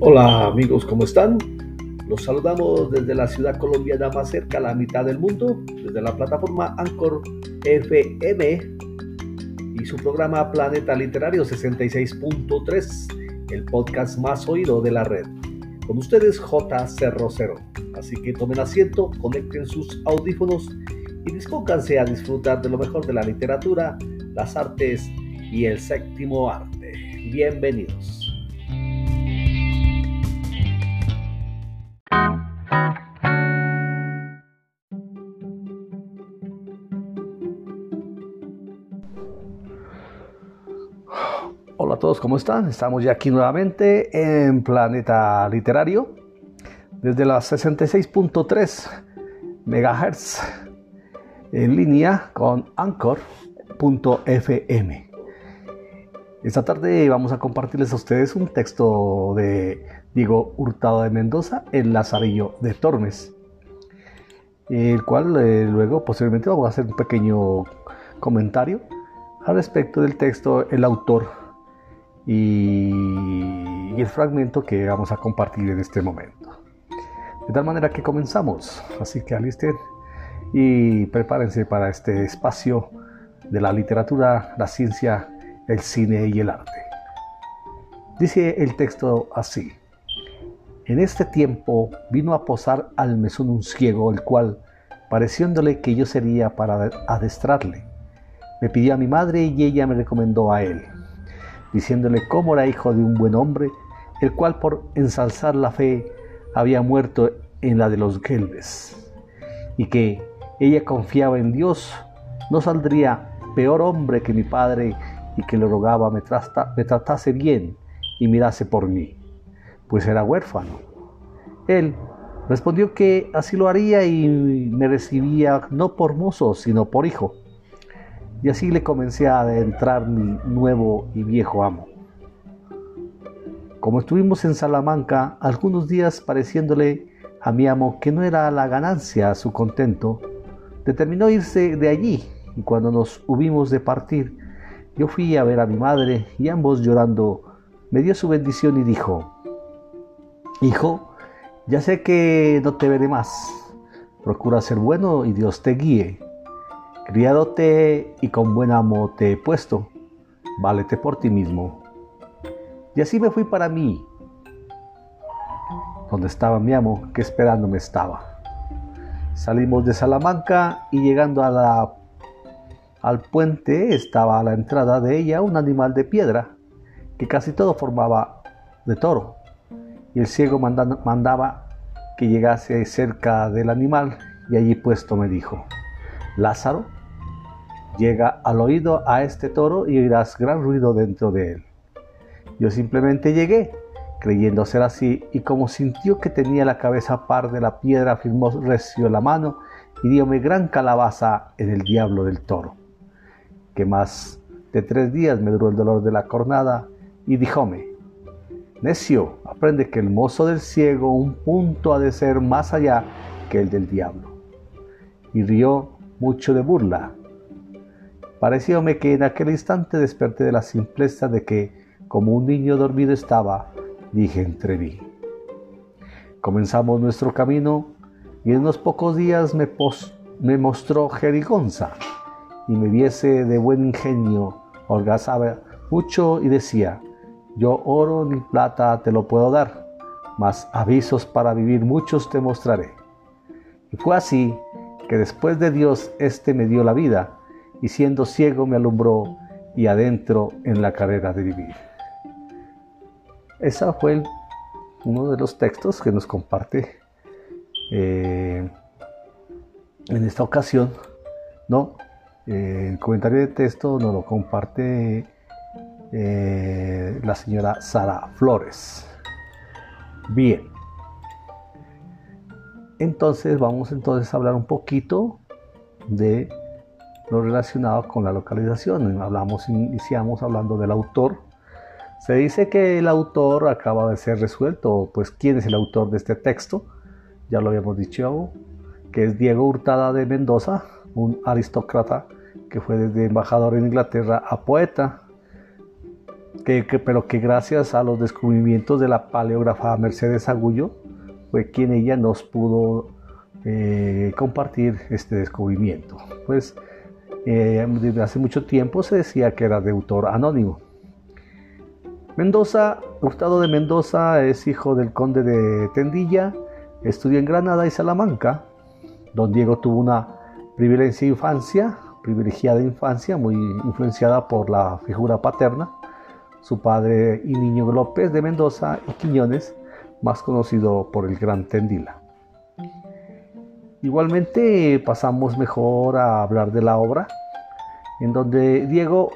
Hola amigos, ¿cómo están? Los saludamos desde la ciudad colombiana más cerca a la mitad del mundo, desde la plataforma Anchor FM y su programa Planeta Literario 66.3, el podcast más oído de la red. Con ustedes J. Cerro Cero. Así que tomen asiento, conecten sus audífonos y dispónganse a disfrutar de lo mejor de la literatura, las artes y el séptimo arte. Bienvenidos. Hola a todos, ¿cómo están? Estamos ya aquí nuevamente en Planeta Literario desde las 66.3 MHz en línea con Anchor.fm. Esta tarde vamos a compartirles a ustedes un texto de Diego Hurtado de Mendoza, El Lazarillo de Tormes, el cual eh, luego posiblemente vamos a hacer un pequeño comentario al respecto del texto, el autor y, el fragmento que vamos a compartir en este momento. De tal manera que comenzamos, así que alisten y prepárense para este espacio de la literatura, la ciencia, el cine y el arte. Dice el texto así. En este tiempo vino a posar al mesón un ciego, el cual, pareciéndole que yo sería para adestrarle, me pidió a mi madre y ella me recomendó a él diciéndole cómo era hijo de un buen hombre, el cual por ensalzar la fe había muerto en la de los Gelbes, y que ella confiaba en Dios, no saldría peor hombre que mi padre y que le rogaba me, me tratase bien y mirase por mí, pues era huérfano. Él respondió que así lo haría y me recibía no por mozo, sino por hijo y así le comencé a adentrar mi nuevo y viejo amo. Como estuvimos en Salamanca algunos días pareciéndole a mi amo que no era la ganancia su contento, determinó irse de allí y cuando nos hubimos de partir, yo fui a ver a mi madre y ambos llorando me dio su bendición y dijo, Hijo, ya sé que no te veré más, procura ser bueno y Dios te guíe. Criado te y con buen amo te he puesto, válete por ti mismo. Y así me fui para mí, donde estaba mi amo, que esperándome estaba. Salimos de Salamanca y llegando a la, al puente estaba a la entrada de ella un animal de piedra, que casi todo formaba de toro. Y el ciego mandaba que llegase cerca del animal y allí puesto me dijo, Lázaro, Llega al oído a este toro y oirás gran ruido dentro de él. Yo simplemente llegué, creyendo ser así, y como sintió que tenía la cabeza par de la piedra, firmó recio la mano y diome gran calabaza en el diablo del toro. Que más de tres días me duró el dolor de la cornada, y díjome, Necio, aprende que el mozo del ciego un punto ha de ser más allá que el del diablo. Y rió mucho de burla, Parecióme que en aquel instante desperté de la simpleza de que, como un niño dormido estaba, dije entre mí. Comenzamos nuestro camino y en unos pocos días me, me mostró Jerigonza y me viese de buen ingenio, holgazaba mucho y decía, yo oro ni plata te lo puedo dar, mas avisos para vivir muchos te mostraré. Y fue así que después de Dios éste me dio la vida, y siendo ciego me alumbró y adentro en la carrera de vivir. Ese fue uno de los textos que nos comparte eh, en esta ocasión, ¿no? Eh, el comentario de texto nos lo comparte eh, la señora Sara Flores. Bien. Entonces vamos entonces a hablar un poquito de lo relacionado con la localización. Hablamos, iniciamos hablando del autor. Se dice que el autor acaba de ser resuelto, pues quién es el autor de este texto, ya lo habíamos dicho, que es Diego Hurtada de Mendoza, un aristócrata que fue desde embajador en Inglaterra a poeta. que, pero que gracias a los descubrimientos de la paleógrafa Mercedes Agullo fue quien ella nos pudo eh, compartir este descubrimiento. Pues eh, desde hace mucho tiempo se decía que era de autor anónimo. Mendoza, Hurtado de Mendoza es hijo del conde de Tendilla, estudió en Granada y Salamanca. Don Diego tuvo una privilegiada infancia, privilegiada infancia, muy influenciada por la figura paterna. Su padre y niño López de Mendoza y Quiñones, más conocido por el Gran Tendila. Igualmente pasamos mejor a hablar de la obra, en donde Diego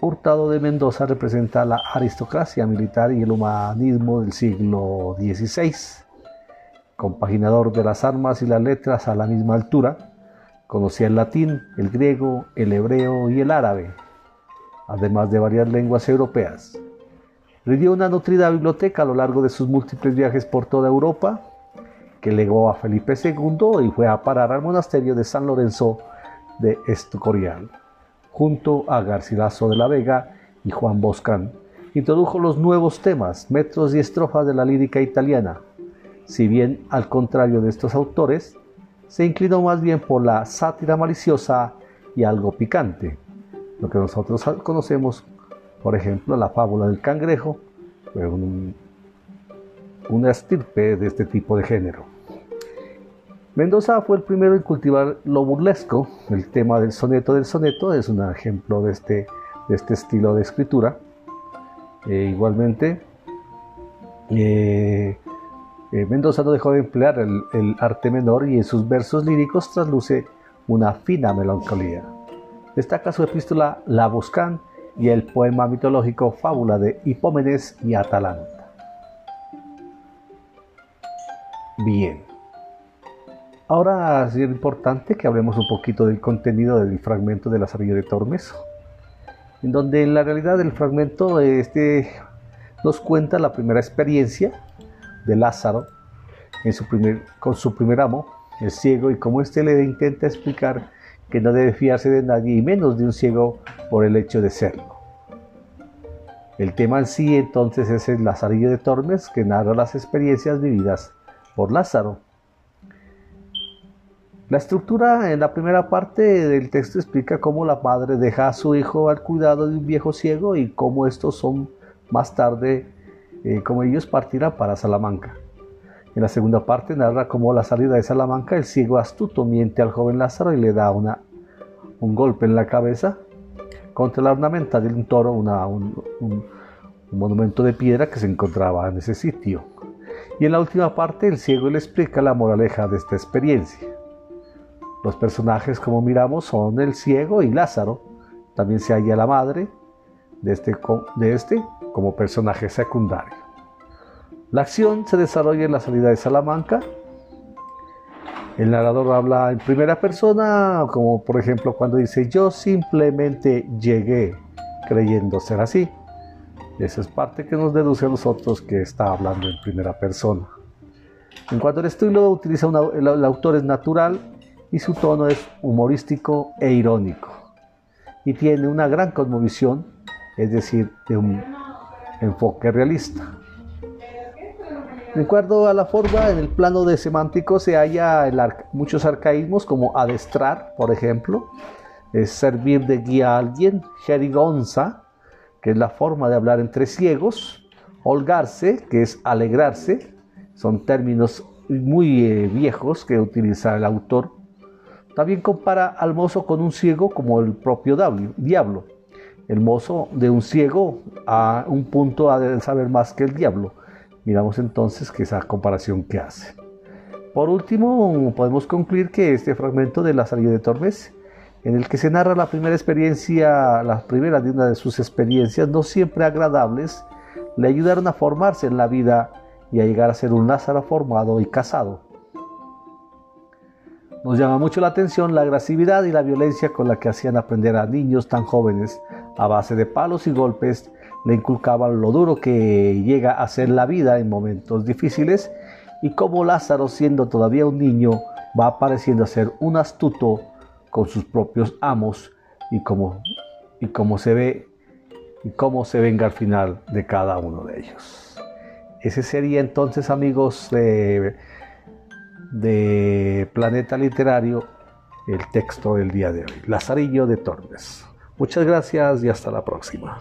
Hurtado de Mendoza representa la aristocracia militar y el humanismo del siglo XVI, compaginador de las armas y las letras a la misma altura, conocía el latín, el griego, el hebreo y el árabe, además de varias lenguas europeas. dio una nutrida biblioteca a lo largo de sus múltiples viajes por toda Europa, que legó a Felipe II y fue a parar al monasterio de San Lorenzo de Escorial junto a Garcilaso de la Vega y Juan Boscán. Introdujo los nuevos temas, metros y estrofas de la lírica italiana. Si bien, al contrario de estos autores, se inclinó más bien por la sátira maliciosa y algo picante, lo que nosotros conocemos, por ejemplo, la fábula del cangrejo, fue una estirpe de este tipo de género. Mendoza fue el primero en cultivar lo burlesco. El tema del soneto del soneto es un ejemplo de este, de este estilo de escritura. Eh, igualmente, eh, eh, Mendoza no dejó de emplear el, arte menor y en sus versos líricos trasluce una fina melancolía. Destaca su epístola La Buscan y el poema mitológico Fábula de Hipómenes y Atalanta. Bien. Ahora es importante que hablemos un poquito del contenido del fragmento de la de Tormes, en donde en la realidad el fragmento este, nos cuenta la primera experiencia de Lázaro en su primer, con su primer amo, el ciego, y cómo éste le intenta explicar que no debe fiarse de nadie y menos de un ciego por el hecho de serlo. El tema en sí entonces es el Lazarillo de Tormes que narra las experiencias vividas por Lázaro la estructura en la primera parte del texto explica cómo la madre deja a su hijo al cuidado de un viejo ciego y cómo estos son más tarde, eh, como ellos partirán para Salamanca. En la segunda parte narra cómo la salida de Salamanca el ciego astuto miente al joven Lázaro y le da una, un golpe en la cabeza contra la ornamenta de un toro, un, un monumento de piedra que se encontraba en ese sitio. Y en la última parte el ciego le explica la moraleja de esta experiencia. Los personajes, como miramos, son el ciego y Lázaro. También se halla la madre de este, de este como personaje secundario. La acción se desarrolla en la salida de Salamanca. El narrador habla en primera persona, como por ejemplo cuando dice yo simplemente llegué creyendo ser así. Esa es parte que nos deduce a nosotros que está hablando en primera persona. En cuanto al estilo, el autor es natural, y su tono es humorístico e irónico. Y tiene una gran cosmovisión, es decir, de un enfoque realista. De acuerdo a la forma, en el plano de semántico se halla muchos arcaísmos como adestrar, por ejemplo, es servir de guía a alguien, jerigonza, es la forma de hablar entre ciegos, holgarse, que es alegrarse, son términos muy eh, viejos que utiliza el autor también compara al mozo con un ciego como el propio diablo. El mozo de un ciego a un punto ha de saber más que el diablo. Miramos entonces que esa comparación que hace. Por último, podemos concluir que este fragmento de la salida de Tormes, en el que se narra la primera experiencia, la primera de una de sus experiencias no siempre agradables, le ayudaron a formarse en la vida y a llegar a ser un Lázaro formado y casado. Nos llama mucho la atención la agresividad y la violencia con la que hacían aprender a niños tan jóvenes a base de palos y golpes, le inculcaban lo duro que llega a ser la vida en momentos difíciles y cómo Lázaro, siendo todavía un niño, va apareciendo a ser un astuto con sus propios amos y como, y como se ve y cómo se venga al final de cada uno de ellos. Ese sería entonces, amigos de, de Planeta Literario, el texto del día de hoy. Lazarillo de Tormes. Muchas gracias y hasta la próxima.